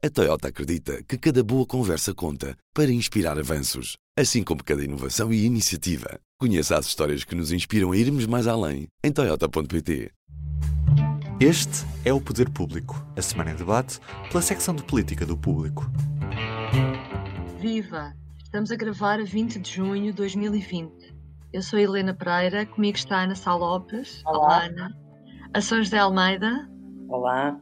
A Toyota acredita que cada boa conversa conta para inspirar avanços, assim como cada inovação e iniciativa. Conheça as histórias que nos inspiram a irmos mais além em Toyota.pt. Este é o Poder Público, a semana em debate pela secção de política do público. Viva! Estamos a gravar a 20 de junho de 2020. Eu sou a Helena Pereira, comigo está a Ana Sá Lopes. Olá. Olá, Ana. A São José Almeida Olá.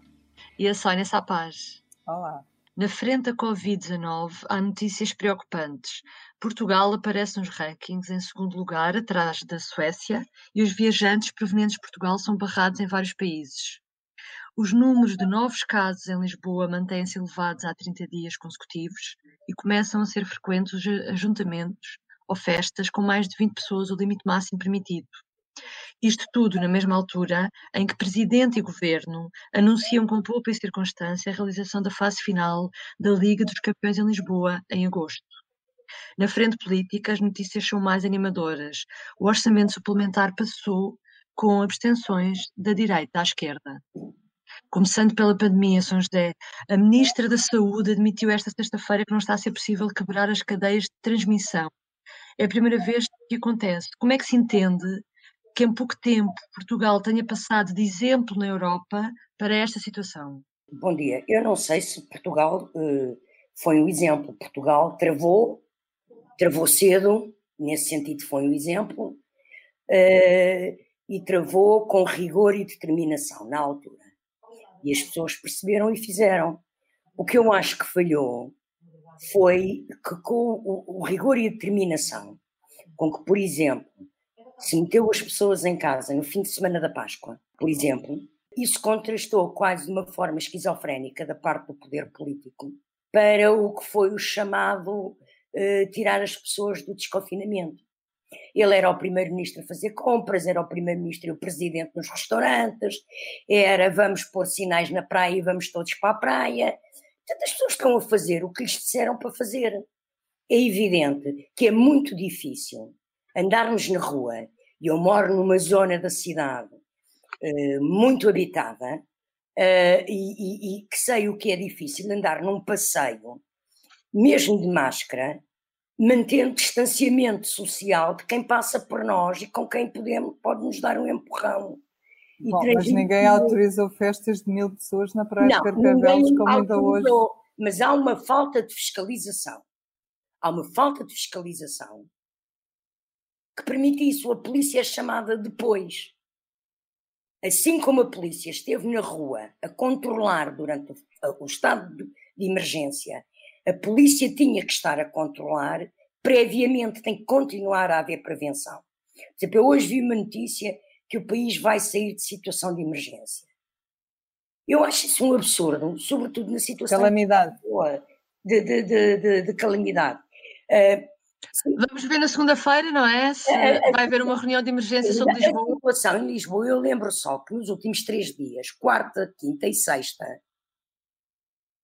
e a Sónia Sapaz. Olá. Na frente da Covid-19 há notícias preocupantes. Portugal aparece nos rankings em segundo lugar, atrás da Suécia, e os viajantes provenientes de Portugal são barrados em vários países. Os números de novos casos em Lisboa mantêm-se elevados há 30 dias consecutivos e começam a ser frequentes os ajuntamentos ou festas com mais de 20 pessoas, o limite máximo permitido. Isto tudo na mesma altura em que Presidente e Governo anunciam com pouca circunstância a realização da fase final da Liga dos Campeões em Lisboa em agosto. Na frente política, as notícias são mais animadoras. O orçamento suplementar passou com abstenções da direita à esquerda. Começando pela pandemia, São José, a Ministra da Saúde admitiu esta sexta-feira que não está a ser possível quebrar as cadeias de transmissão. É a primeira vez que acontece. Como é que se entende que em pouco tempo Portugal tenha passado de exemplo na Europa para esta situação? Bom dia. Eu não sei se Portugal eh, foi um exemplo. Portugal travou, travou cedo, nesse sentido foi um exemplo, eh, e travou com rigor e determinação na altura. E as pessoas perceberam e fizeram. O que eu acho que falhou foi que com o, o rigor e a determinação com que, por exemplo, se meteu as pessoas em casa no fim de semana da Páscoa, por exemplo, isso contrastou quase de uma forma esquizofrénica da parte do poder político para o que foi o chamado eh, tirar as pessoas do desconfinamento. Ele era o primeiro-ministro a fazer compras, era o primeiro-ministro e o presidente nos restaurantes, era vamos pôr sinais na praia e vamos todos para a praia. Portanto, as pessoas estão a fazer o que lhes disseram para fazer. É evidente que é muito difícil andarmos na rua, e eu moro numa zona da cidade eh, muito habitada, eh, e, e- e que sei o que é difícil andar num passeio, mesmo de máscara, mantendo distanciamento social de quem passa por nós e com quem podemos, pode nos dar um empurrão. Bom, mas ninguém autorizou festas de mil pessoas na Praia de não, Carcavelos, ninguém como ainda hoje. Mas há uma falta de fiscalização. Há uma falta de fiscalização que permite isso. A polícia é chamada depois. Assim como a polícia esteve na rua a controlar durante o, estado de, emergência, a polícia tinha que estar a controlar previamente, tem que continuar a haver prevenção. Por exemplo, eu hoje vi uma notícia que o país vai sair de situação de emergência. Eu acho isso um absurdo, sobretudo na situação Calamidade. de, de, de, de, de calamidade. Eh, Vamos ver na segunda-feira, não é? Se É, é, vai haver uma reunião de emergência sobre a Lisboa. situação em Lisboa, eu lembro só que nos últimos três dias, quarta, quinta e sexta,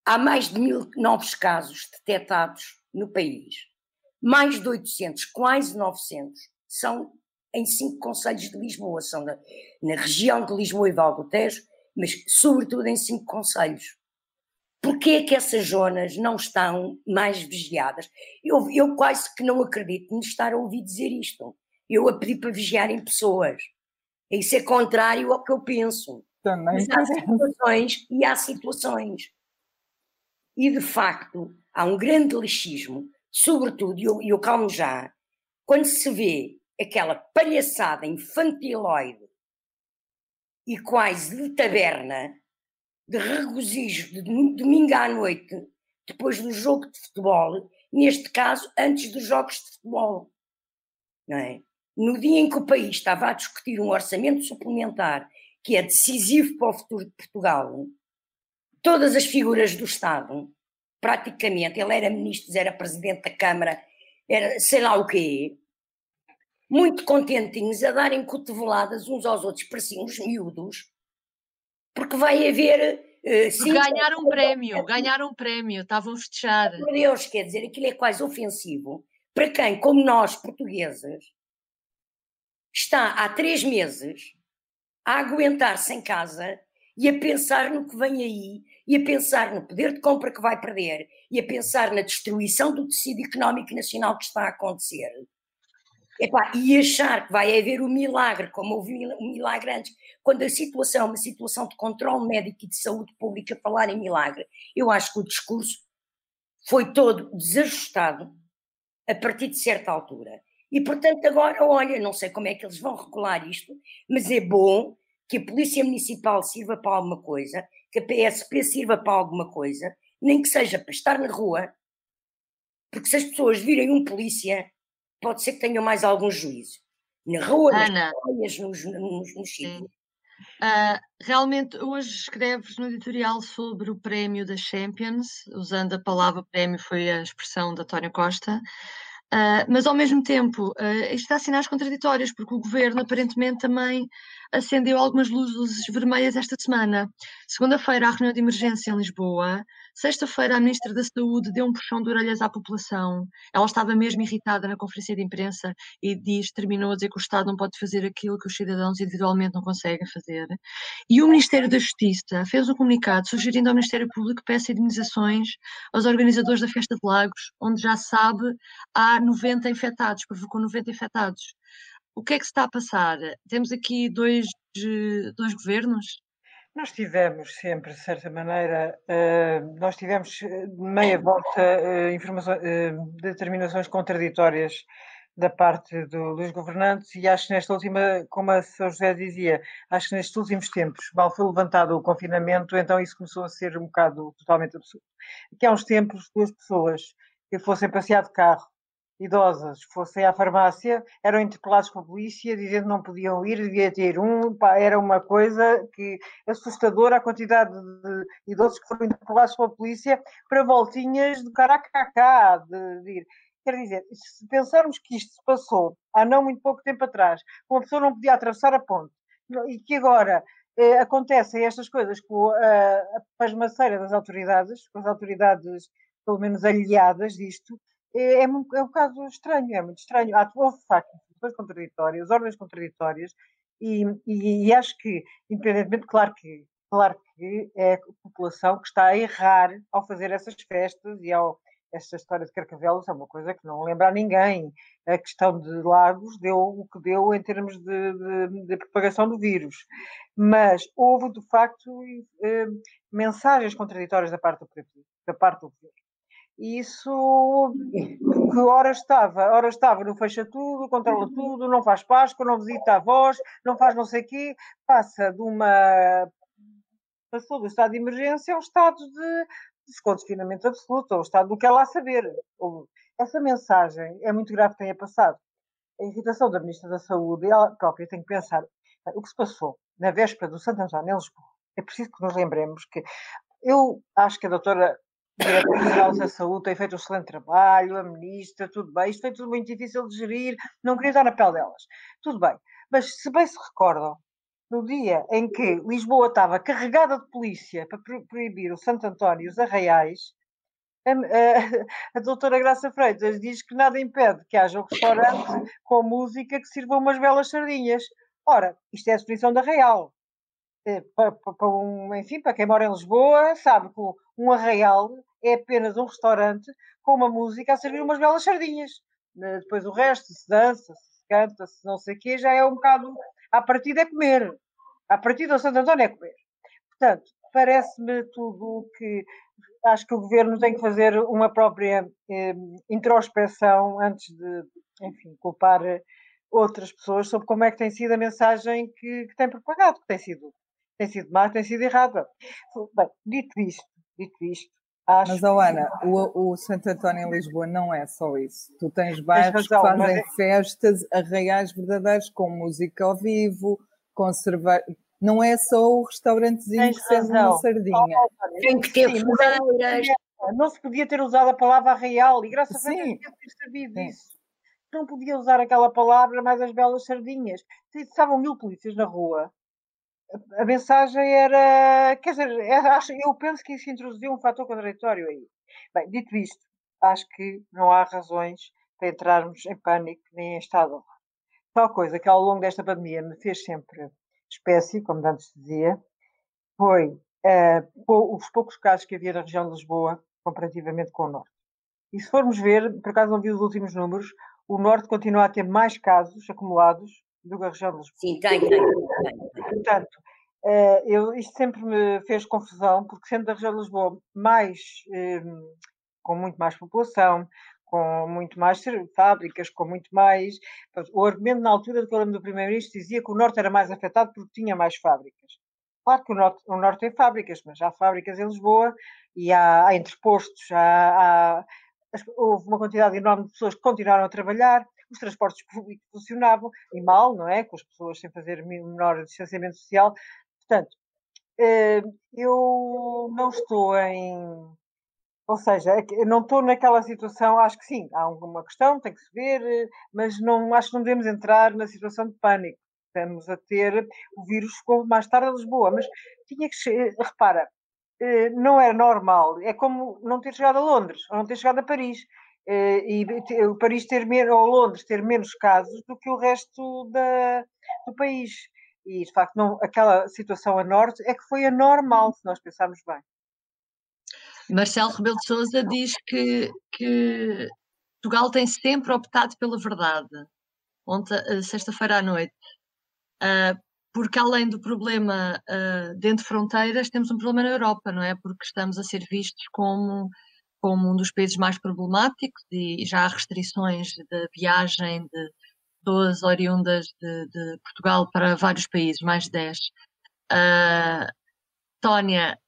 há mais de mil novos casos detectados no país. Mais de 800, quase 900, são em cinco conselhos de Lisboa, são na, na região de Lisboa e Val do Tejo, mas sobretudo em cinco conselhos. Porquê é que essas zonas não estão mais vigiadas? Eu, eu quase que não acredito de estar a ouvir dizer isto. Eu a pedir para vigiarem pessoas. Isso é contrário ao que eu penso. Também. Mas há situações e há situações. E de facto, há um grande laxismo, sobretudo, e eu, e eu calmo já, quando se vê aquela palhaçada infantiloide e quase de taberna, de regozijo de dom- domingo à noite, depois do jogo de futebol, neste caso, antes dos jogos de futebol. Não é? No dia em que o país estava a discutir um orçamento suplementar que é decisivo para o futuro de Portugal, todas as figuras do Estado, praticamente, ele era ministro, era presidente da Câmara, era sei lá o quê, muito contentinhos a darem cotoveladas uns aos outros, pareciam uns miúdos, porque vai haver. eh, cinco- Ganhar um prémio, ganhar um prémio, estavam a festejar. Por Deus, quer dizer, aquilo é quase ofensivo para quem, como nós, portugueses, está há três meses a aguentar-se em casa e a pensar no que vem aí e a pensar no poder de compra que vai perder e a pensar na destruição do tecido económico nacional que está a acontecer. Epá, e achar que vai haver um milagre, como houve um milagre antes, quando a situação é uma situação de controle médico e de saúde pública, falar em milagre, eu acho que o discurso foi todo desajustado a partir de certa altura. E, portanto, agora, olha, não sei como é que eles vão regular isto, mas é bom que a Polícia Municipal sirva para alguma coisa, que a PSP sirva para alguma coisa, nem que seja para estar na rua, porque se as pessoas virem um polícia, pode ser que tenham mais algum juízo. Na rua, Ana, nas praias, nos, nos, sítios. Uh, realmente, hoje escreves no editorial sobre o prémio da Champions, usando a palavra prémio, foi a expressão da António Costa. Uh, mas ao mesmo tempo, uh, isto dá sinais contraditórios, porque o governo aparentemente também acendeu algumas luzes vermelhas esta semana. Segunda-feira, a reunião de emergência em Lisboa. Sexta-feira, a Ministra da Saúde deu um puxão de orelhas à população. Ela estava mesmo irritada na conferência de imprensa e diz, terminou a dizer que o Estado não pode fazer aquilo que os cidadãos individualmente não conseguem fazer. E o Ministério da Justiça fez um comunicado sugerindo ao Ministério Público que peça indemnizações aos organizadores da Festa de Lagos, onde já sabe há 90 infectados, provocou 90 infectados o que é que se está a passar? Temos aqui dois, dois governos? Nós tivemos sempre, de certa maneira, uh, nós tivemos meia volta uh, determinações contraditórias da parte do, dos governantes e acho que nesta última, como a Sr. José dizia, acho que nestes últimos tempos, mal foi levantado o confinamento, então isso começou a ser um bocado totalmente absurdo. Aqui há uns tempos, duas pessoas que fossem passear de carro idosas fossem à farmácia, eram interpelados pela polícia, dizendo que não podiam ir, devia ter um, era uma coisa que assustadora a quantidade de idosos que foram interpelados pela polícia para voltinhas de caracacá, de, de ir. Quer dizer, se pensarmos que isto se passou há não muito pouco tempo atrás, uma pessoa não podia atravessar a ponte, e que agora eh, acontecem estas coisas com a, a pasmaceira das autoridades, com as autoridades pelo menos aliadas disto, é, é, é um caso estranho, é muito estranho. Há, houve, de facto, instituições contraditórias, ordens contraditórias, e, e, e, acho que, independentemente, claro que, claro que é a população que está a errar ao fazer essas festas e ao. Esta história de Carcavelos é uma coisa que não lembra a ninguém. A questão de Lagos deu o que deu em termos de, de, de propagação do vírus. Mas houve, de facto, eh, mensagens contraditórias da parte do, da parte do governo isso que ora estava, ora estava no fecha tudo, controla tudo, não faz Páscoa, não visita avós, não faz não sei o quê, passa de uma passou do estado de emergência ao estado de desconfinamento absoluto, ao estado do que ela a saber. Essa mensagem é muito grave que tenha passado. A irritação da Ministra da Saúde, ela própria tem que pensar o que se passou na véspera do Santo António em Lisboa. É preciso que nos lembremos que eu acho que a doutora Diretora-Geral da Saúde tem feito um excelente trabalho, a Ministra, tudo bem. Isto foi tudo muito difícil de gerir, não queria dar na pele delas. Tudo bem. Mas se bem se recordam, no dia em que Lisboa estava carregada de polícia para proibir o Santo António e os arraiais, a, a, a, doutora Graça Freitas diz que nada impede que haja um restaurante com música que sirva umas belas sardinhas. Ora, isto é a definição da Real. Eh, para, para, um, enfim, para quem mora em Lisboa, sabe que um arraial é apenas um restaurante com uma música a servir umas belas sardinhas. Eh, depois o resto, se dança, se canta, se não sei o quê, já é um bocado. A partida é comer. A partida do Santo António é comer. Portanto, parece-me tudo que. Acho que o governo tem que fazer uma própria eh, introspeção antes de, enfim, culpar outras pessoas sobre como é que tem sido a mensagem que, que tem propagado, que tem sido tem sido má, tem sido errada. Bem, dito isto, dito isto, acho Mas, oh, Ana, o, o Santo António em Lisboa não é só isso. Tu tens bairros que fazem é... festas, arraiais verdadeiros, com música ao vivo, com cerveja. Não é só o restaurantezinho que serve uma sardinha. Tem que ter fogueiras. Não se podia ter usado a palavra arraial e graças Sim. a Deus ter sabido Sim. isso. Não podia usar aquela palavra mais as belas sardinhas. Estavam mil polícias na rua a mensagem era. Quer dizer, é, eu penso que isso introduziu um fator contraditório aí. Bem, dito isto, acho que não há razões para entrarmos em pânico nem em estado. Tal coisa que ao longo desta pandemia me fez sempre espécie, como antes dizia, foi uh, os poucos casos que havia na região de Lisboa, comparativamente com o Norte. E se formos ver, por acaso não vi os últimos números, o Norte continua a ter mais casos acumulados do que a região de Lisboa. Sim, tem, tem. tem. Portanto, uh, eu, isto sempre me fez confusão, porque sendo da região de Lisboa mais, um, com muito mais população, com muito mais fábricas, com muito mais. O argumento na altura eu lembro do Primeiro-Ministro dizia que o Norte era mais afetado porque tinha mais fábricas. Claro que o Norte, o norte tem fábricas, mas há fábricas em Lisboa e há, há entrepostos, há, há, houve uma quantidade enorme de pessoas que continuaram a trabalhar, os transportes públicos funcionavam, e mal, não é? Com as pessoas sem fazer menor distanciamento social. Portanto, eh, eu não estou em ou seja, é não estou naquela situação, acho que sim, há alguma questão, tem que se ver, mas não, acho que não devemos entrar na situação de pânico. Estamos a ter, o vírus ficou mais tarde a Lisboa, mas tinha que, repara, eh, não era normal, é como não ter chegado a Londres, ou não ter chegado a Paris, e o Paris ter menos, ou Londres ter menos casos do que o resto da, do país. E, de facto, não, aquela situação a norte é que foi anormal, se nós pensarmos bem. Marcelo Rebelo de Sousa diz que, que Portugal tem sempre optado pela verdade. Ontem, eh, sexta-feira à noite. Uh, porque além do problema uh, dentro de fronteiras, temos um problema na Europa, não é? Porque estamos a ser vistos como, como um dos países mais problemáticos e já há restrições de viagem de pessoas oriundas de, de Portugal para vários países, mais de 10. Uh, Tónia,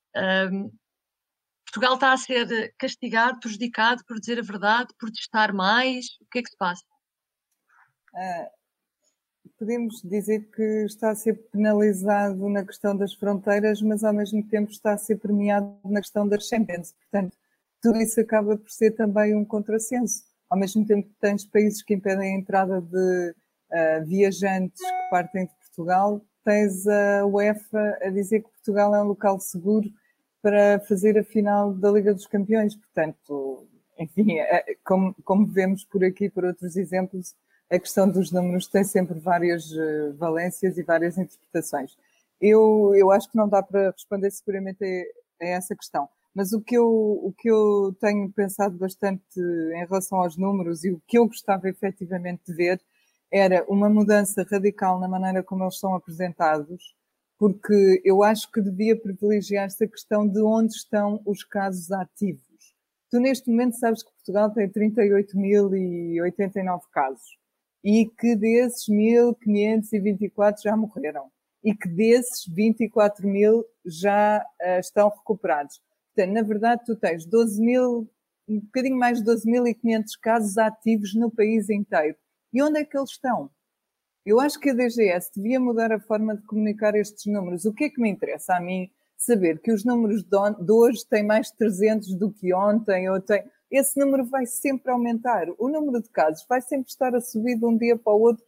Portugal está a ser castigado, prejudicado por dizer a verdade, por testar mais? O que é que se passa? Uh, podemos dizer que está a ser penalizado na questão das fronteiras, mas ao mesmo tempo está a ser premiado na questão das Champions. Portanto, tudo isso acaba por ser também um contrassenso. Ao mesmo tempo que tens países que impedem a entrada de uh, viajantes que partem de Portugal, tens a UEFA a dizer que Portugal é um local seguro para fazer a final da Liga dos Campeões. Portanto, enfim, é, como, como vemos por aqui, por outros exemplos, a questão dos números tem sempre várias eh, valências e várias interpretações. Eu, eu acho que não dá para responder seguramente a, a essa questão. Mas o que, eu, o que eu tenho pensado bastante em relação aos números e o que eu gostava efetivamente de ver era uma mudança radical na maneira como eles são apresentados, porque eu acho que devia privilegiar-se a questão de onde estão os casos ativos. Tu, neste momento, sabes que Portugal tem 38.089 casos e que desses 1.524 já morreram e que desses 24 mil já uh, estão recuperados. Portanto, na verdade, tu tens 12 mil, um bocadinho mais de 12.500 casos ativos no país inteiro. E onde é que eles estão? Eu acho que a DGS devia mudar a forma de comunicar estes números. O que é que me interessa a mim saber que os números de hoje têm mais de 300 do que ontem ou tem... Esse número vai sempre aumentar. O número de casos vai sempre estar a subir de um dia para o outro.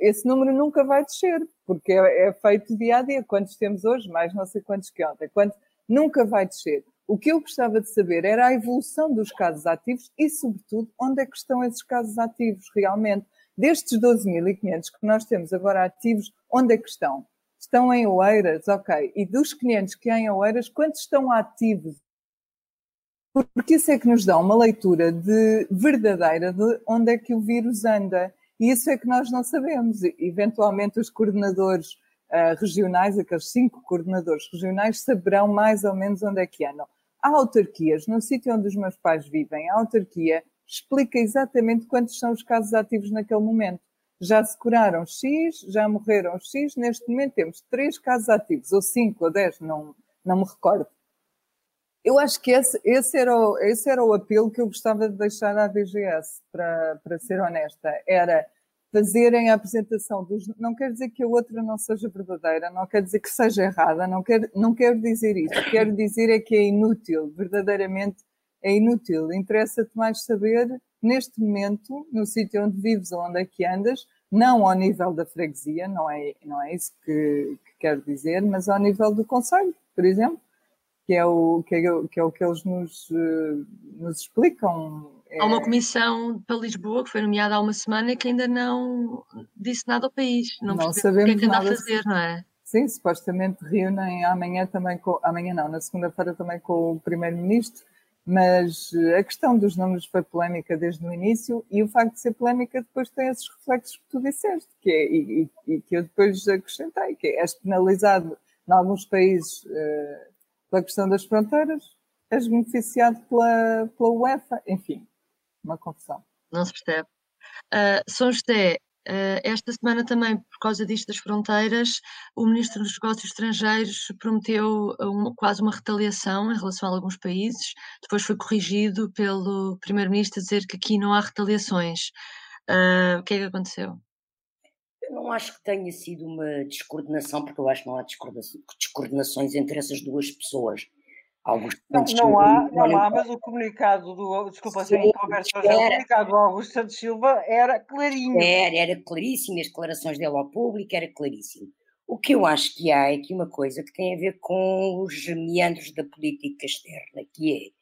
esse número nunca vai descer, porque é, é, feito dia a dia. Quantos temos hoje? Mais não sei quantos que ontem. Quantos? Nunca vai descer. O que eu gostava de saber era a evolução dos casos ativos e, sobretudo, onde é que estão esses casos ativos realmente. Destes 12.500 que nós temos agora ativos, onde é que estão? Estão em Oeiras, ok. E dos 500 que há em Oeiras, quantos estão ativos? Porque isso é que nos dá uma leitura de verdadeira de onde é que o vírus anda. E isso é que nós não sabemos. Eventualmente, os coordenadores uh, regionais, aqueles cinco coordenadores regionais, saberão mais ou menos onde é que andam. Há autarquias, no sítio onde os meus pais vivem, a autarquia explica exatamente quantos são os casos ativos naquele momento. Já se curaram X, já morreram X, neste momento temos três casos ativos, ou cinco ou dez, não, não me recordo. Eu acho que esse, esse, era o, esse era o apelo que eu gostava de deixar à DGS, para, para ser honesta. Era fazerem a apresentação dos. Não quer dizer que a outra não seja verdadeira, não quer dizer que seja errada, não quero, não quero dizer isso. Quero dizer é que é inútil, verdadeiramente é inútil. Interessa-te mais saber, neste momento, no sítio onde vives ou onde é que andas, não ao nível da freguesia, não é, não é isso que, que quero dizer, mas ao nível do Conselho, por exemplo, que é o que, é, que, é o que eles nos, eh, nos explicam. Há uma comissão para Lisboa que foi nomeada há uma semana que ainda não disse nada ao país. Não, não sabemos o que é que anda a fazer, não é? Sim, supostamente reúnem amanhã também com, amanhã não, na segunda-feira também com o Primeiro-Ministro, mas a questão dos números foi polémica desde o início e o facto de ser polémica depois tem esses reflexos que tu disseste, que é, e, e, que eu depois acrescentei, que é, és penalizado em alguns países uh, pela questão das fronteiras, és beneficiado pela, pela UEFA, enfim, uma confusão. Não se percebe. Uh, São José, uh, esta semana também, por causa disto das fronteiras, o Ministro dos Negócios Estrangeiros prometeu uma, quase uma retaliação em relação a alguns países, depois foi corrigido pelo Primeiro-Ministro a dizer que aqui não há retaliações. Uh, o que é que aconteceu? Eu não acho que tenha sido uma descoordenação, porque eu acho que não há descoordenações entre essas duas pessoas. Augusto Santos não, não há, não há, mas o comunicado do. Desculpa se me conversa, o comunicado do Augusto Santos Silva era clarinho. Era, era claríssimo, as declarações dele ao público era claríssimo. O que eu acho que há é aqui uma coisa que tem a ver com os meandros da política externa, que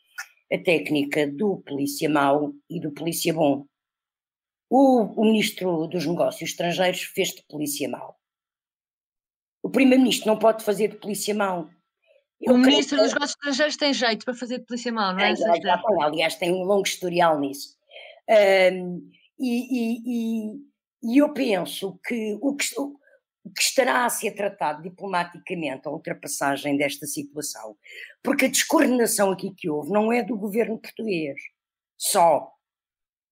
é a técnica do polícia mau e do polícia bom. O, o ministro dos Negócios Estrangeiros fez de polícia mau. O primeiro-ministro não pode fazer de polícia mau o Ministro dos Negócios Estrangeiros tem jeito para fazer polícia mal, não é? Tem, já, aliás, tem um longo historial nisso. Um, e, e, e, e, eu penso que o, que o que estará a ser tratado diplomaticamente a ultrapassagem desta situação, porque a descoordenação aqui que houve não é do governo português só.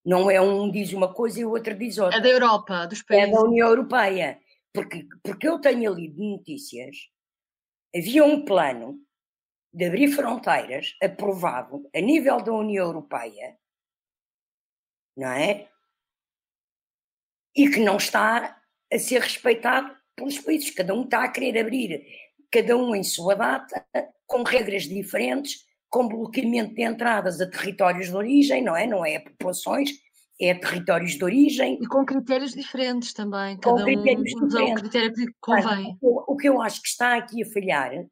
Não é um diz uma coisa e o outro diz outra. É da Europa, dos países. É da União Europeia. Porque, porque eu tenho lido notícias havia um plano de abrir fronteiras aprovado a nível da União Europeia, não é? E que não está a ser respeitado pelos países. Cada um está a querer abrir, cada um em sua data, com regras diferentes, com bloqueamento de entradas a territórios de origem, não é? Não é a populações, é territórios de origem. E com critérios diferentes também. Cada com critérios um diferentes. o critério que convém. o, o, que eu acho que está aqui a falhar, é,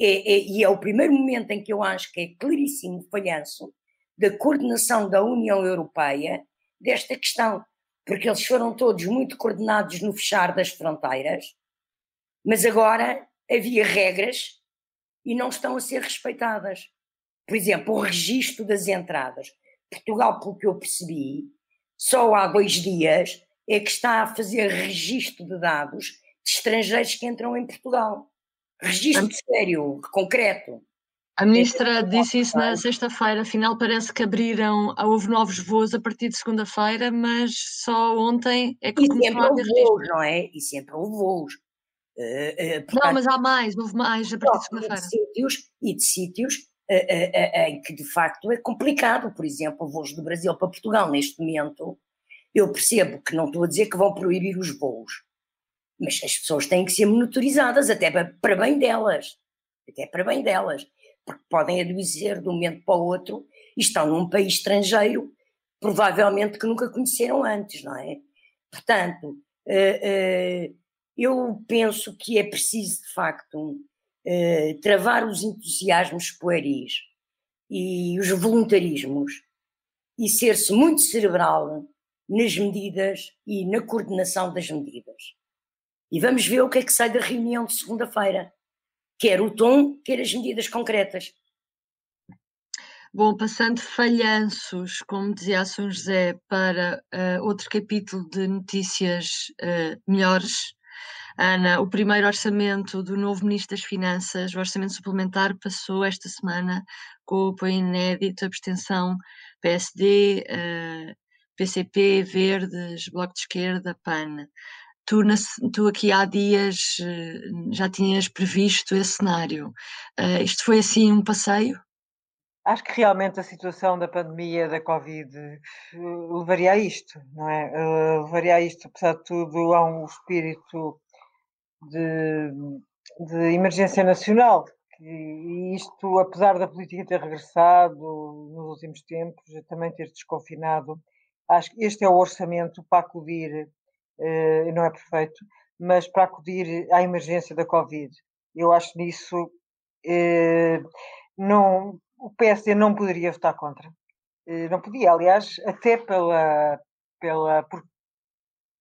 é, e é o primeiro momento em que eu acho que é claríssimo falhanço da coordenação da União Europeia desta questão. Porque eles foram todos muito coordenados no fechar das fronteiras, mas agora havia regras e não estão a ser respeitadas. Por exemplo, o registro das entradas. Portugal, pelo que eu percebi, só há dois dias é que está a fazer registro de dados de estrangeiros que entram em Portugal. Registro a... sério, concreto. A ministra disse isso na sexta-feira, afinal parece que abriram, houve novos voos a partir de segunda-feira, mas só ontem é que e sempre houve voos, não é? E sempre houve voos. Uh, uh, portanto, não, mas há mais, houve mais a partir de segunda-feira. E de sítios em que de facto é complicado, por exemplo, voos do Brasil para Portugal neste momento, eu percebo que não estou a dizer que vão proibir os voos, mas as pessoas têm que ser monitorizadas até para bem delas, até para bem delas, porque podem adoecer de um momento para o outro e estão num país estrangeiro, provavelmente que nunca conheceram antes, não é? Portanto, eu penso que é preciso de facto eh, travar os entusiasmos pueris e os voluntarismos e ser-se muito cerebral nas medidas e na coordenação das medidas. E vamos ver o que é que sai da reunião de segunda-feira, quer o tom, quer as medidas concretas. Bom, passando falhanços, como dizia a São José, para uh, outro capítulo de notícias uh, melhores, Ana, o primeiro orçamento do novo Ministro das Finanças, o orçamento suplementar, passou esta semana com o apoio inédito, abstenção PSD, uh, PCP, Verdes, Bloco de Esquerda, PAN. Tu, na, tu aqui há dias uh, já tinhas previsto esse cenário. Uh, isto foi assim um passeio? Acho que realmente a situação da pandemia da Covid levaria a isto, não é? levaria a isto, apesar de tudo, há um espírito de, de emergência nacional. E isto, apesar da política ter regressado nos últimos tempos, também ter desconfinado, acho que este é o orçamento para acudir, eh, não é perfeito, mas para acudir à emergência da Covid. Eu acho nisso, eh, não, o PSD não poderia votar contra. Eh, não podia, aliás, até pela, pela, por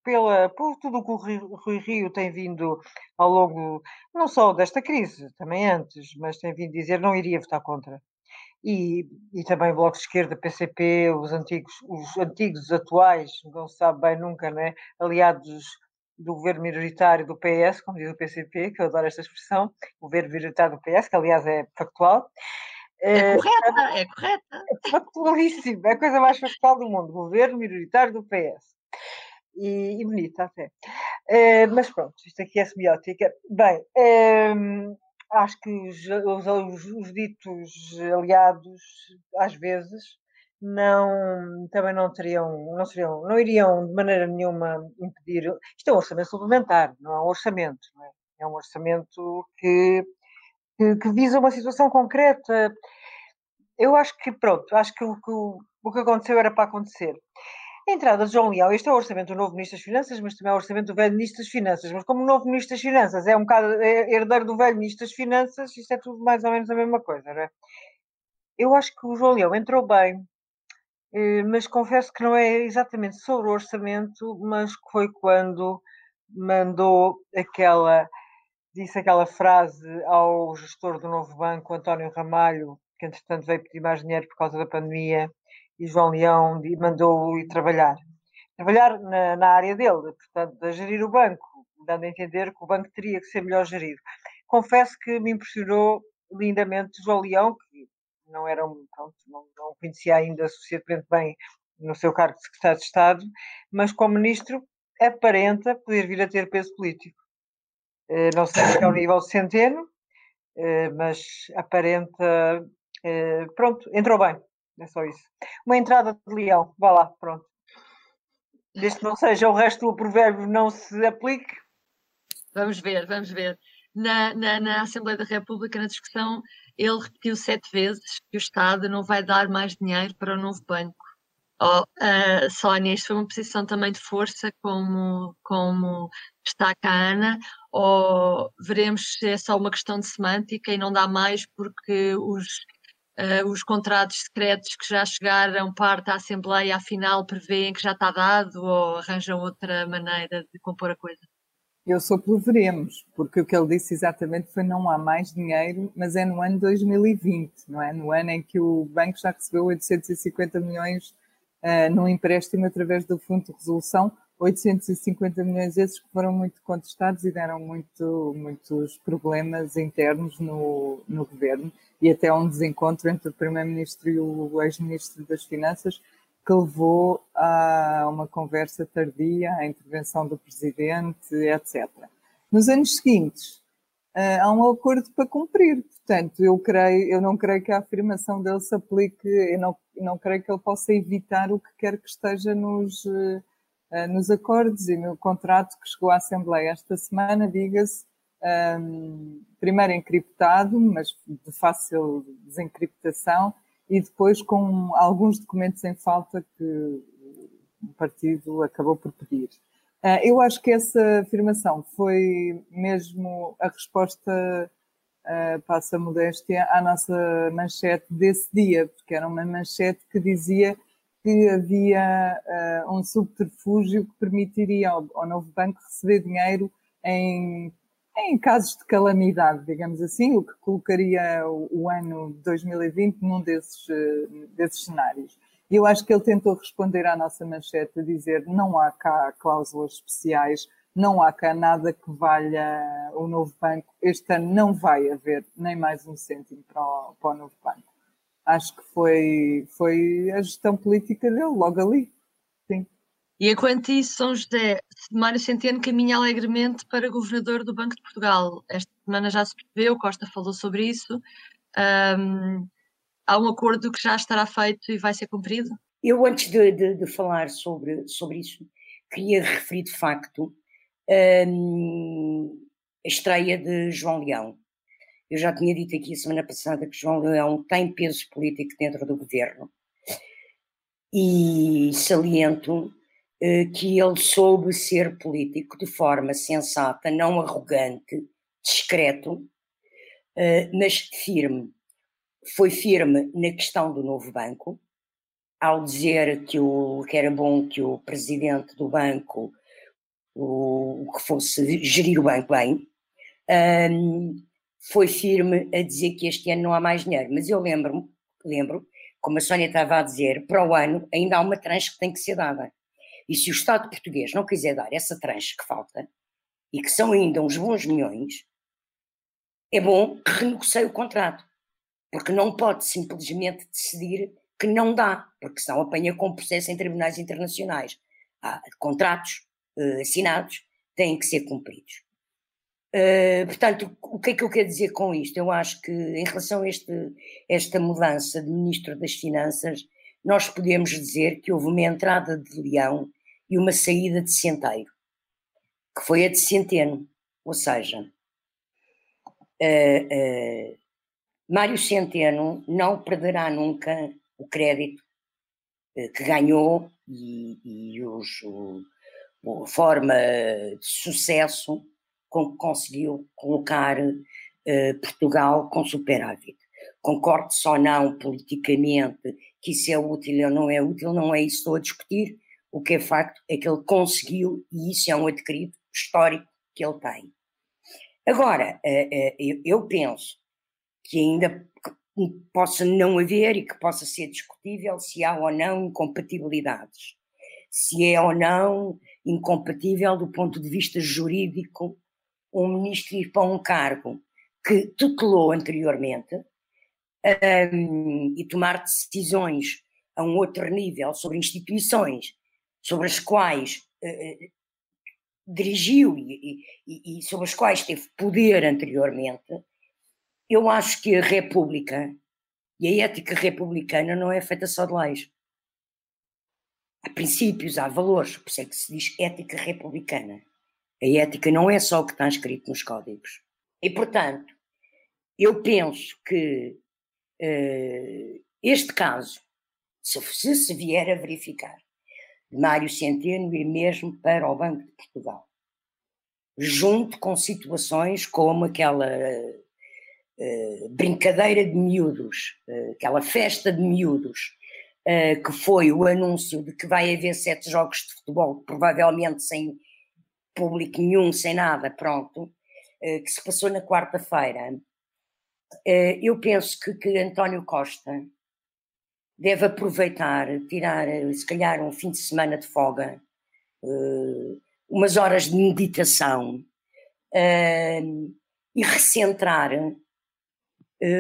pela, por tudo o que o Rui Rio tem vindo ao longo, não só desta crise, também antes, mas tem vindo dizer não iria votar contra. E, e também o Bloco de Esquerda, PCP, os antigos, os antigos, os atuais, não se sabe bem nunca, né? aliados do governo minoritário do PS, como diz o PCP, que eu adoro esta expressão, o governo minoritário do PS, que aliás é factual. É eh, correta, é correta. É factualíssimo, é a coisa mais factual do mundo, governo minoritário do PS. E, e bonita até. Uh, mas pronto, isto aqui é semiótica. Bem, uh, acho que os, os, os, ditos aliados, às vezes, não, também não teriam, não seriam, não iriam de maneira nenhuma impedir. Isto é um orçamento suplementar, não é um orçamento, é? é? um orçamento que, que, que, visa uma situação concreta. Eu acho que, pronto, acho que o, que o que aconteceu era para acontecer. A entrada de João Leão, este é o orçamento do novo Ministro das Finanças, mas também é o orçamento do velho Ministro das Finanças. Mas como o novo Ministro das Finanças é um bocado é herdeiro do velho Ministro das Finanças, isto é tudo mais ou menos a mesma coisa, não é? Eu acho que o João Leão entrou bem, eh, mas confesso que não é exatamente sobre o orçamento, mas foi quando mandou aquela, disse aquela frase ao gestor do novo banco, António Ramalho, que entretanto veio pedir mais dinheiro por causa da pandemia, e João Leão mandou-o ir trabalhar. Trabalhar na, na, área dele, portanto, a gerir o banco, dando a entender que o banco teria que ser melhor gerido. Confesso que me impressionou lindamente João Leão, que não era pronto, não, não conhecia ainda suficientemente bem no seu cargo de secretário de Estado, mas como ministro aparenta poder vir a ter peso político. Eh, não sei se é ao nível de centeno, eh, mas aparenta. Eh, pronto, entrou bem. É só isso. Uma entrada de leão, vá lá, pronto. Desde que não seja o resto do provérbio não se aplique. Vamos ver, vamos ver. Na, na, na Assembleia da República, na discussão, ele repetiu sete vezes que o Estado não vai dar mais dinheiro para o novo banco. Oh, uh, Sónia, isto foi uma posição também de força, como, como destaca a Ana, ou veremos se é só uma questão de semântica e não dá mais porque os, uh, os contratos secretos que já chegaram parte à Assembleia, afinal, prevêem que já está dado ou arranjam outra maneira de compor a coisa? Eu sou pelo veremos, porque o que ele disse exatamente foi não há mais dinheiro, mas é no ano 2020, não é? No ano em que o banco já recebeu 850 milhões uh, num empréstimo através do Fundo de Resolução, 850 milhões esses que foram muito contestados e deram muito, muitos problemas internos no, no governo e até um desencontro entre o Primeiro-Ministro e o ex-Ministro das Finanças, que levou a uma conversa tardia, à intervenção do presidente, etc. Nos anos seguintes, eh, há um acordo para cumprir. Portanto, eu, creio, eu não creio que a afirmação dele se aplique, eu não, não creio que ele possa evitar o que quer que esteja nos, eh, nos acordos e no contrato que chegou à Assembleia esta semana, diga-se, um, ehm, primeiro encriptado, mas de fácil desencriptação, e depois com alguns documentos em falta que o partido acabou por pedir. Ah, eu acho que essa afirmação foi mesmo a resposta, uh, passa a modéstia, à nossa manchete desse dia, porque era uma manchete que dizia que havia uh, um subterfúgio que permitiria ao, ao novo banco receber dinheiro em em casos de calamidade, digamos assim, o que colocaria o, o ano 2020 num desses, eh, desses cenários. E eu acho que ele tentou responder à nossa manchete, a dizer não há cá cláusulas especiais, não há cá nada que valha o novo banco. Este ano não vai haver nem mais um cêntimo para o, para o novo banco. Acho que foi, foi a gestão política dele, logo ali. Sim. E enquanto isso, São José, Mário Centeno caminha alegremente para governador do Banco de Portugal. Esta semana já se percebeu, Costa falou sobre isso. Um, há um acordo que já estará feito e vai ser cumprido? Eu, antes de, de, de falar sobre, sobre isso, queria referir de facto um, a estreia de João Leão. Eu já tinha dito aqui semana passada que João Leão tem peso político dentro do governo e saliento eh, que ele soube ser político de forma sensata, não arrogante, discreto, eh, mas firme. Foi firme na questão do novo banco, ao dizer que, o, que era bom que o presidente do banco o, que fosse gerir o banco bem, um, foi firme a dizer que este ano não há mais dinheiro. Mas eu lembro-me, lembro, como a Sónia estava a dizer, para o ano ainda há uma tranche que tem que ser dada. E se o Estado português não quiser dar essa tranche que falta, e que são ainda uns bons milhões, é bom que renegocie o contrato. Porque não pode simplesmente decidir que não dá, porque senão apanha com processo em tribunais internacionais. Há contratos uh, assinados, têm que ser cumpridos. Uh, portanto, o que é que eu quero dizer com isto? Eu acho que, em relação a este, esta mudança de Ministro das Finanças, nós podemos dizer que houve uma entrada de leão e uma saída de centeiro, que foi a de centeno. Ou seja, uh, uh, Mário Centeno não perderá nunca o crédito que ganhou e, e os, o, a forma de sucesso com que conseguiu colocar uh, Portugal com superávit. Concordo só não politicamente que isso é útil ou não é útil, não é isso que estou a discutir. O que é facto é que ele conseguiu, e isso é um adquirido histórico que ele tem. Agora, uh, uh, eu penso que ainda possa não haver e que possa ser discutível se há ou não incompatibilidades. Se é ou não incompatível do ponto de vista jurídico um ministro ir para um cargo que tutelou anteriormente um, e tomar decisões a um outro nível sobre instituições sobre as quais uh, dirigiu e, e, e, sobre as quais teve poder anteriormente, eu acho que a República e a ética republicana não é feita só de leis. Há princípios, há valores, por isso é que se diz ética republicana. A ética não é só o que está escrito nos códigos. E, portanto, eu penso que uh, este caso, se, se vier a verificar, de Mário Centeno ir mesmo para o Banco de Portugal, junto com situações como aquela uh, brincadeira de miúdos, uh, aquela festa de miúdos, que foi o anúncio de que vai haver sete jogos de futebol, provavelmente sem público nenhum, sem nada, pronto, eh, que se passou na quarta-feira, eh, eu penso que, que António Costa deve aproveitar, tirar, eh, se calhar, um fim de semana de folga, umas horas de meditação e recentrar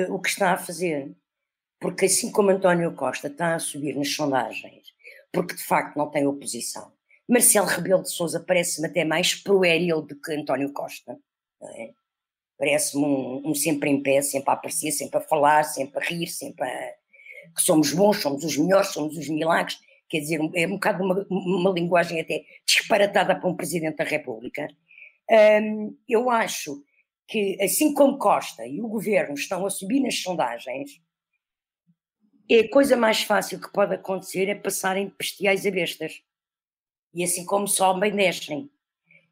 o que está a fazer. Porque assim como António Costa está a subir nas sondagens, porque de facto não tem oposição, Marcelo Rebelo de Souza parece-me até mais proéril do que António Costa. É? Parece-me um, um, sempre em pé, sempre a aparecer, sempre a falar, sempre a rir, sempre a... que somos bons, somos os melhores, somos os milagres. Quer dizer, é um bocado uma, uma linguagem até disparatada para um Presidente da República. Eu acho que, assim como Costa e o governo estão a subir nas sondagens, é a coisa mais fácil que pode acontecer é passarem de bestiais a bestas. E assim como sobem, descem.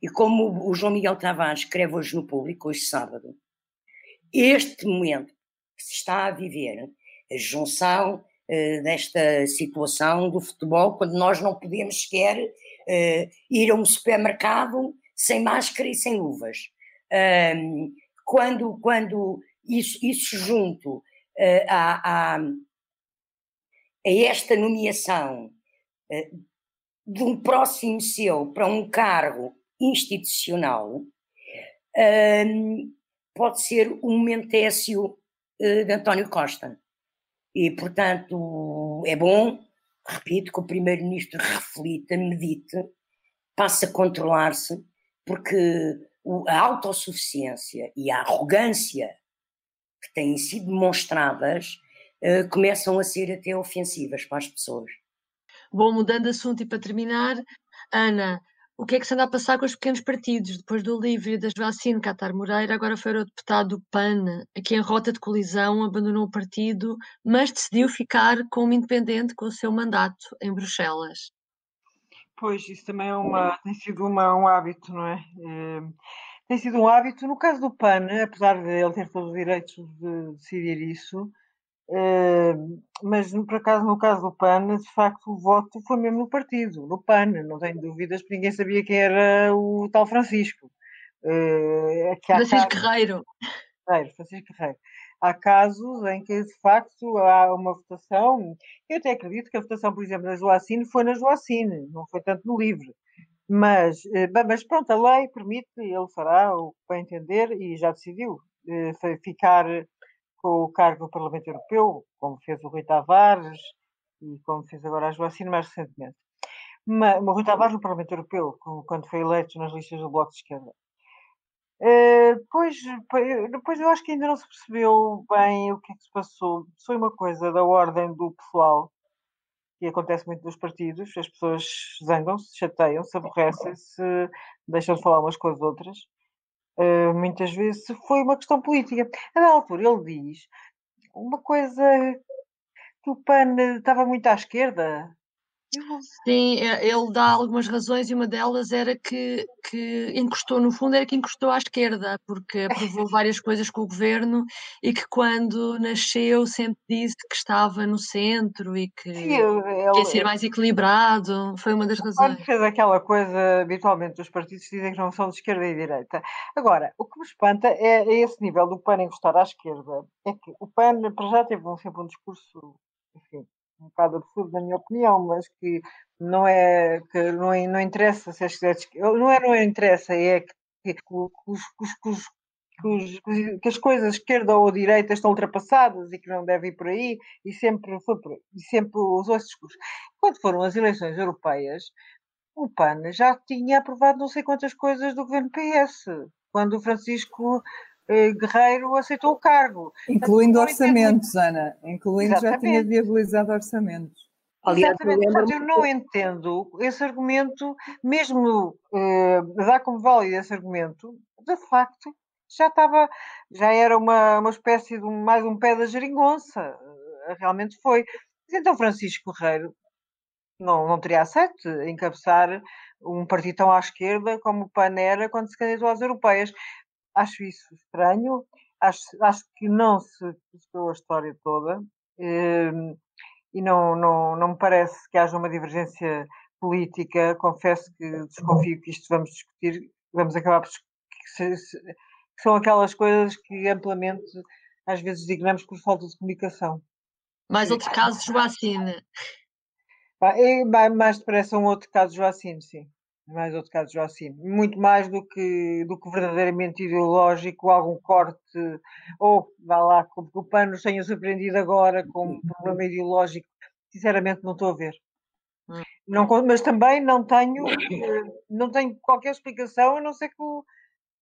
E como o João Miguel Tavares escreve hoje no público, hoje sábado, este momento que se está a viver, a junção uh, desta situação do futebol, quando nós não podemos sequer uh, ir a um supermercado sem máscara e sem luvas. Quando, quando isso, isso junto uh, a, a, a esta nomeação de um próximo seu para um cargo institucional um, pode ser um mentécio uh, de António Costa. E, portanto, é bom, repito, que o Primeiro-Ministro reflita, medite, passe a controlar-se, porque a autossuficiência e a arrogância que têm sido demonstradas uh, começam a ser até ofensivas para as pessoas. Bom, mudando de assunto e para terminar, Ana, o que é que se anda a passar com os pequenos partidos? Depois do livre das vacinas, Catar Moreira agora foi o deputado do PAN, aqui em rota de colisão, abandonou o partido, mas decidiu ficar como independente com o seu mandato em Bruxelas. Pois, isso também é uma, tem sido uma, um hábito, não é? é? Tem sido um hábito, no caso do PAN, apesar de ele ter todo o direito de decidir isso, Uh, mas por acaso, no caso do PAN, de facto, o voto foi mesmo no partido, no PAN, não tenho dúvidas, porque ninguém sabia quem era o tal Francisco. Uh, Francisco Guerreiro. Guerreiro, Francisco Guerreiro. Há casos em que, de facto, há uma votação. Eu até acredito que a votação, por exemplo, na Joacine foi na Joacine, não foi tanto no LIVRE. Mas, eh, mas pronto, a lei permite, ele fará o que vai entender e já decidiu eh, ficar com o cargo do Parlamento Europeu, como fez o Rui Tavares e como fez agora a Joacine mais recentemente. Mas, o Rui Tavares no Parlamento Europeu, quando foi eleito nas listas do Bloco de Esquerda. Uh, pois, depois eu acho que ainda não se percebeu bem o que é que se passou. Foi uma coisa da ordem do pessoal, que acontece muito nos partidos, as pessoas zangam-se, chateiam-se, aborrecem-se, deixam de falar umas com as outras. Uh, muitas vezes foi uma questão política. A da altura ele diz uma coisa que o PAN estava muito à esquerda, Sim, é, ele dá algumas razões e uma delas era que, que encostou, no fundo, era que encostou à esquerda, porque aprovou várias coisas com o governo e que quando nasceu sempre disse que estava no centro e que Sim, ele, quer ser mais equilibrado. Foi uma das razões. Ele fez aquela coisa, habitualmente, os partidos dizem que não são de esquerda e direita. Agora, o que me espanta é, é esse nível do PAN encostar à esquerda. É que o PAN, para já, teve um, sempre um discurso, enfim, um bocado absurdo na minha opinião, mas que não é que não, não interessa se as não é não interessa, é que, que, os, os, os, que as coisas esquerda ou direita estão ultrapassadas e que não deve ir por aí, e sempre foi por aí, e sempre usou esse discurso. Quando foram as eleições europeias, o PAN já tinha aprovado não sei quantas coisas do governo PS. Quando o Francisco Guerreiro aceitou o cargo. Incluindo orçamentos, Ana. Incluindo Exatamente. já tinha viabilizado orçamentos. Aliás, Exatamente, eu não entendo esse argumento, mesmo eh, dar como válido esse argumento, de facto, já estava, já era uma, uma espécie de um, mais um pé da geringonça, eh, realmente foi. Então Francisco Guerreiro não, não teria aceito encabeçar um partido tão à esquerda como o PAN era quando se candidatou às europeias acho isso estranho, acho, acho que não se percebeu a história toda ehm, e não, não, não me parece que haja uma divergência política. Confesso que desconfio que isto vamos discutir, vamos acabar por que, que são aquelas coisas que amplamente às vezes dignamos por falta de comunicação. Mais outro caso de Joacine. Mais depressa um outro caso de Joacine, sim mais outro caso de Joacine, muito mais do que, do que verdadeiramente ideológico, algum corte, ou vá lá, como que o PAN nos tenha surpreendido agora com um problema ideológico, sinceramente não estou a ver. Hum. Não, mas também não tenho, eh, não tenho qualquer explicação, a não ser que o,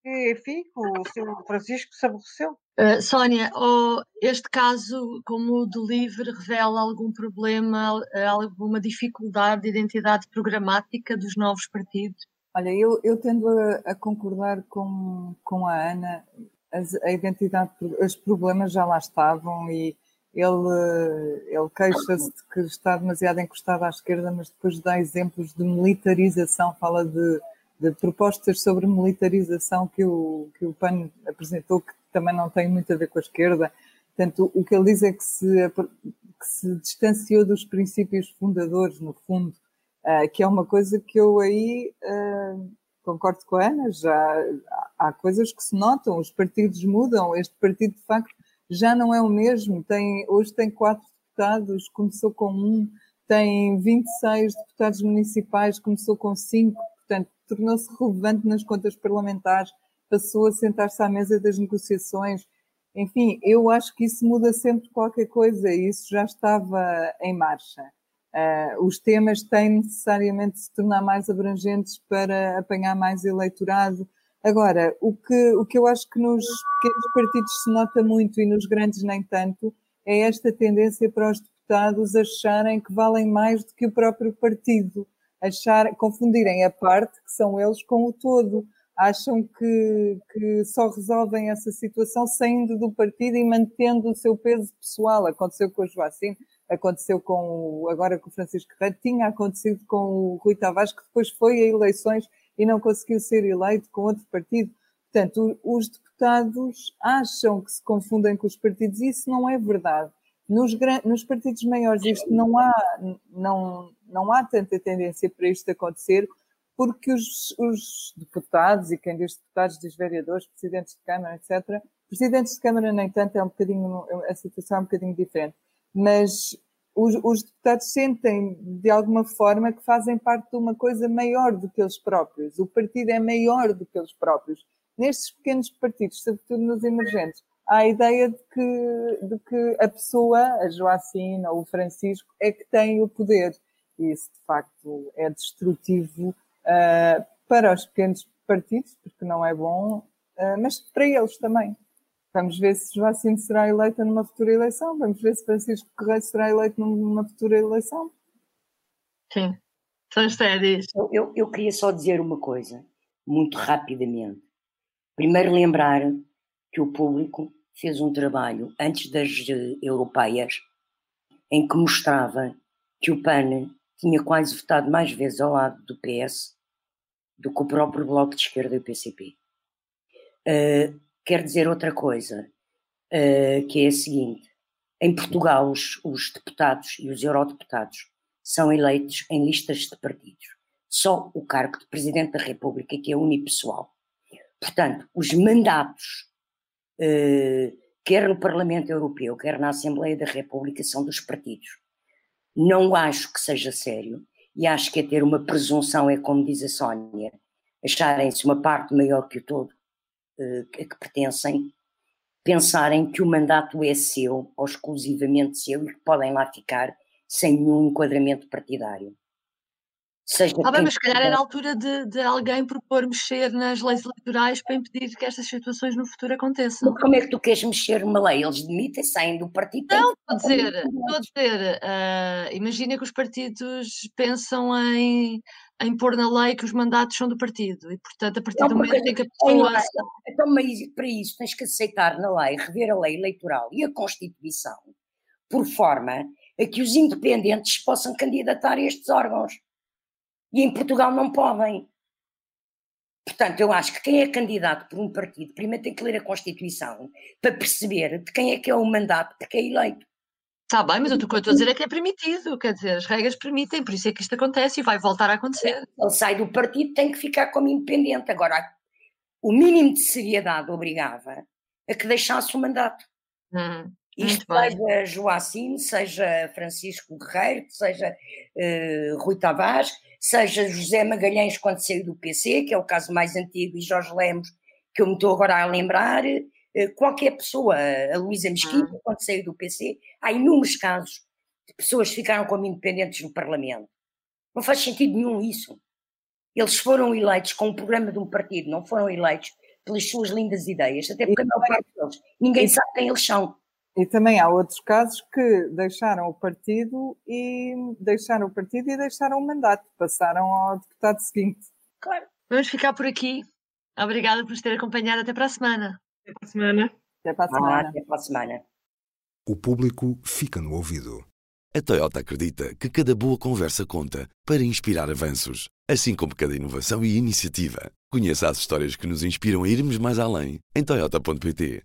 que, enfim, que o Sr. Francisco se aborreceu. Uh, Sónia, oh, este caso, como o do LIVRE, revela algum problema, eh, alguma dificuldade de identidade programática dos novos partidos? Olha, eu, eu tendo a, a concordar com, com a Ana, as, a identidade, os problemas já lá estavam e ele, ele queixa-se de que está demasiado encostado à esquerda, mas depois dá exemplos de militarização, fala de de propostas sobre militarização que o, que o PAN apresentou, que também não tem muito a ver com a esquerda. Portanto, o que ele diz é que se, que se distanciou dos princípios fundadores, no fundo, uh, que é uma coisa que eu aí uh, concordo com a Ana, já há coisas que se notam, os partidos mudam, este partido de facto já não é o mesmo, tem, hoje tem quatro deputados, começou com um, tem 26 deputados municipais, começou com cinco, portanto, tornou-se relevante nas contas parlamentares, passou a sentar-se à mesa das negociações. Enfim, eu acho que isso muda sempre qualquer coisa e isso já estava em marcha. Uh, os temas têm necessariamente de se tornar mais abrangentes para apanhar mais eleitorado. Agora, o que, o que eu acho que nos pequenos partidos se nota muito e nos grandes nem tanto é esta tendência para os deputados acharem que valem mais do que o próprio partido achar, confundirem a parte que são eles com o todo. Acham que, que só resolvem essa situação saindo do partido e mantendo o seu peso pessoal. Aconteceu com o Joacim, aconteceu com o, agora com o Francisco Guerreiro, tinha acontecido com o Rui Tavares, que depois foi a eleições e não conseguiu ser eleito com outro partido. Portanto, os deputados acham que se confundem com os partidos e isso não é verdade. Nos, nos partidos maiores isto não há, não, não há tanta tendência para isto acontecer, porque os, os deputados, e quem diz deputados diz vereadores, presidentes de Câmara, etc., presidentes de Câmara nem tanto, é um bocadinho, a situação é um bocadinho diferente, mas os, os, deputados sentem de alguma forma que fazem parte de uma coisa maior do que eles próprios. O partido é maior do que eles próprios. Nestes pequenos partidos, sobretudo nos emergentes, há a ideia de que, de que a pessoa, a Joacina ou o Francisco, é que tem o poder. E isso, de facto, é destrutivo uh, para os pequenos partidos, porque não é bom, uh, mas para eles também. Vamos ver se Joacine será eleita numa futura eleição. Vamos ver se Francisco Correia será eleito numa futura eleição. Sim, são sérios. Eu, eu, eu queria só dizer uma coisa, muito rapidamente. Primeiro, lembrar que o público fez um trabalho antes das europeias em que mostrava que o PAN tinha quase votado mais vezes ao lado do PS do que o próprio Bloco de Esquerda e o PCP. Uh, quer dizer outra coisa, uh, que é a seguinte: em Portugal, os, os deputados e os eurodeputados são eleitos em listas de partidos. Só o cargo de Presidente da República, que é unipessoal. Portanto, os mandatos, uh, quer no Parlamento Europeu, quer na Assembleia da República, são dos partidos. Não acho que seja sério e acho que é ter uma presunção, é como diz a Sónia, acharem-se uma parte maior que o todo a que pertencem, pensarem que o mandato é seu, ou exclusivamente seu, e que podem lá ficar sem nenhum enquadramento partidário. Seja ah, bem, mas se calhar era a altura de, de, alguém propor mexer nas leis eleitorais para impedir que estas situações no futuro aconteçam. Mas como é que tu queres mexer numa lei? Eles demitem, saem do partido. Não, estou a dizer, estou a dizer uh, imagina que os partidos pensam em, em pôr na lei que os mandatos são do partido e, portanto, a partir não, do momento em que a pessoa. Então, mas para isso tens que aceitar na lei, rever a lei eleitoral e a Constituição, por forma a que os independentes possam candidatar a estes órgãos e em Portugal não podem. Portanto, eu acho que quem é candidato por um partido, primeiro tem que ler a Constituição para perceber de quem é que é o mandato porque é eleito. Está bem, mas o que eu estou a dizer é que é permitido, quer dizer, as regras permitem, por isso é que isto acontece e vai voltar a acontecer. Ele sai do partido, tem que ficar como independente. Agora, o mínimo de seriedade obrigava a que deixasse o mandato. Hum. Isto seja Joacim, seja Francisco Guerreiro, seja uh, Rui Tavares, seja José Magalhães quando saiu do PC, que é o caso mais antigo, e Jorge Lemos, que eu me estou agora a lembrar, uh, qualquer pessoa, a Luísa Mesquita, ah. quando saiu do PC, há inúmeros casos de pessoas que ficaram como independentes no Parlamento. Não faz sentido nenhum isso. Eles foram eleitos com o programa de um partido, não foram eleitos pelas suas lindas ideias, até porque a maior parte deles, ninguém sabe quem eles são. E também há outros casos que deixaram o partido e deixaram o partido e deixaram o mandato, passaram ao deputado seguinte. Claro. Vamos ficar por aqui. Obrigada por nos ter acompanhado. Até para a semana. Até para a semana. Até para a semana. Ah, até para a semana. O público fica no ouvido. A Toyota acredita que cada boa conversa conta para inspirar avanços, assim como cada inovação e iniciativa. Conheça as histórias que nos inspiram a irmos mais além em toyota.pt.